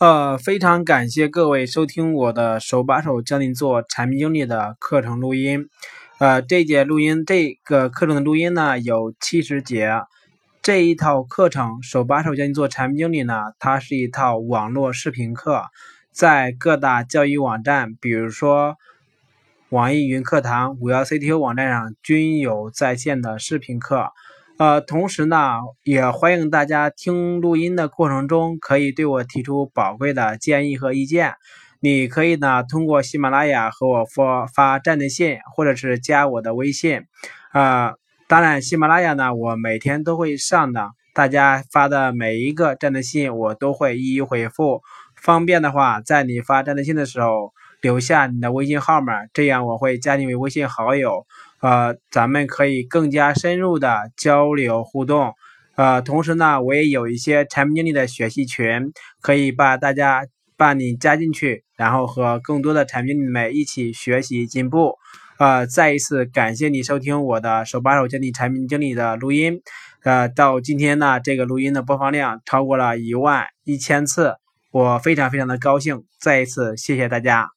呃，非常感谢各位收听我的手把手教你做产品经理的课程录音。呃，这节录音这个课程的录音呢有七十节。这一套课程手把手教你做产品经理呢，它是一套网络视频课，在各大教育网站，比如说网易云课堂、五幺 CTO 网站上均有在线的视频课。呃，同时呢，也欢迎大家听录音的过程中，可以对我提出宝贵的建议和意见。你可以呢，通过喜马拉雅和我发发站内信，或者是加我的微信。啊，当然，喜马拉雅呢，我每天都会上的，大家发的每一个站内信，我都会一一回复。方便的话，在你发站内信的时候，留下你的微信号码，这样我会加你为微信好友。呃，咱们可以更加深入的交流互动，呃，同时呢，我也有一些产品经理的学习群，可以把大家把你加进去，然后和更多的产品经理一起学习进步。呃，再一次感谢你收听我的手把手教你产品经理的录音，呃，到今天呢，这个录音的播放量超过了一万一千次，我非常非常的高兴，再一次谢谢大家。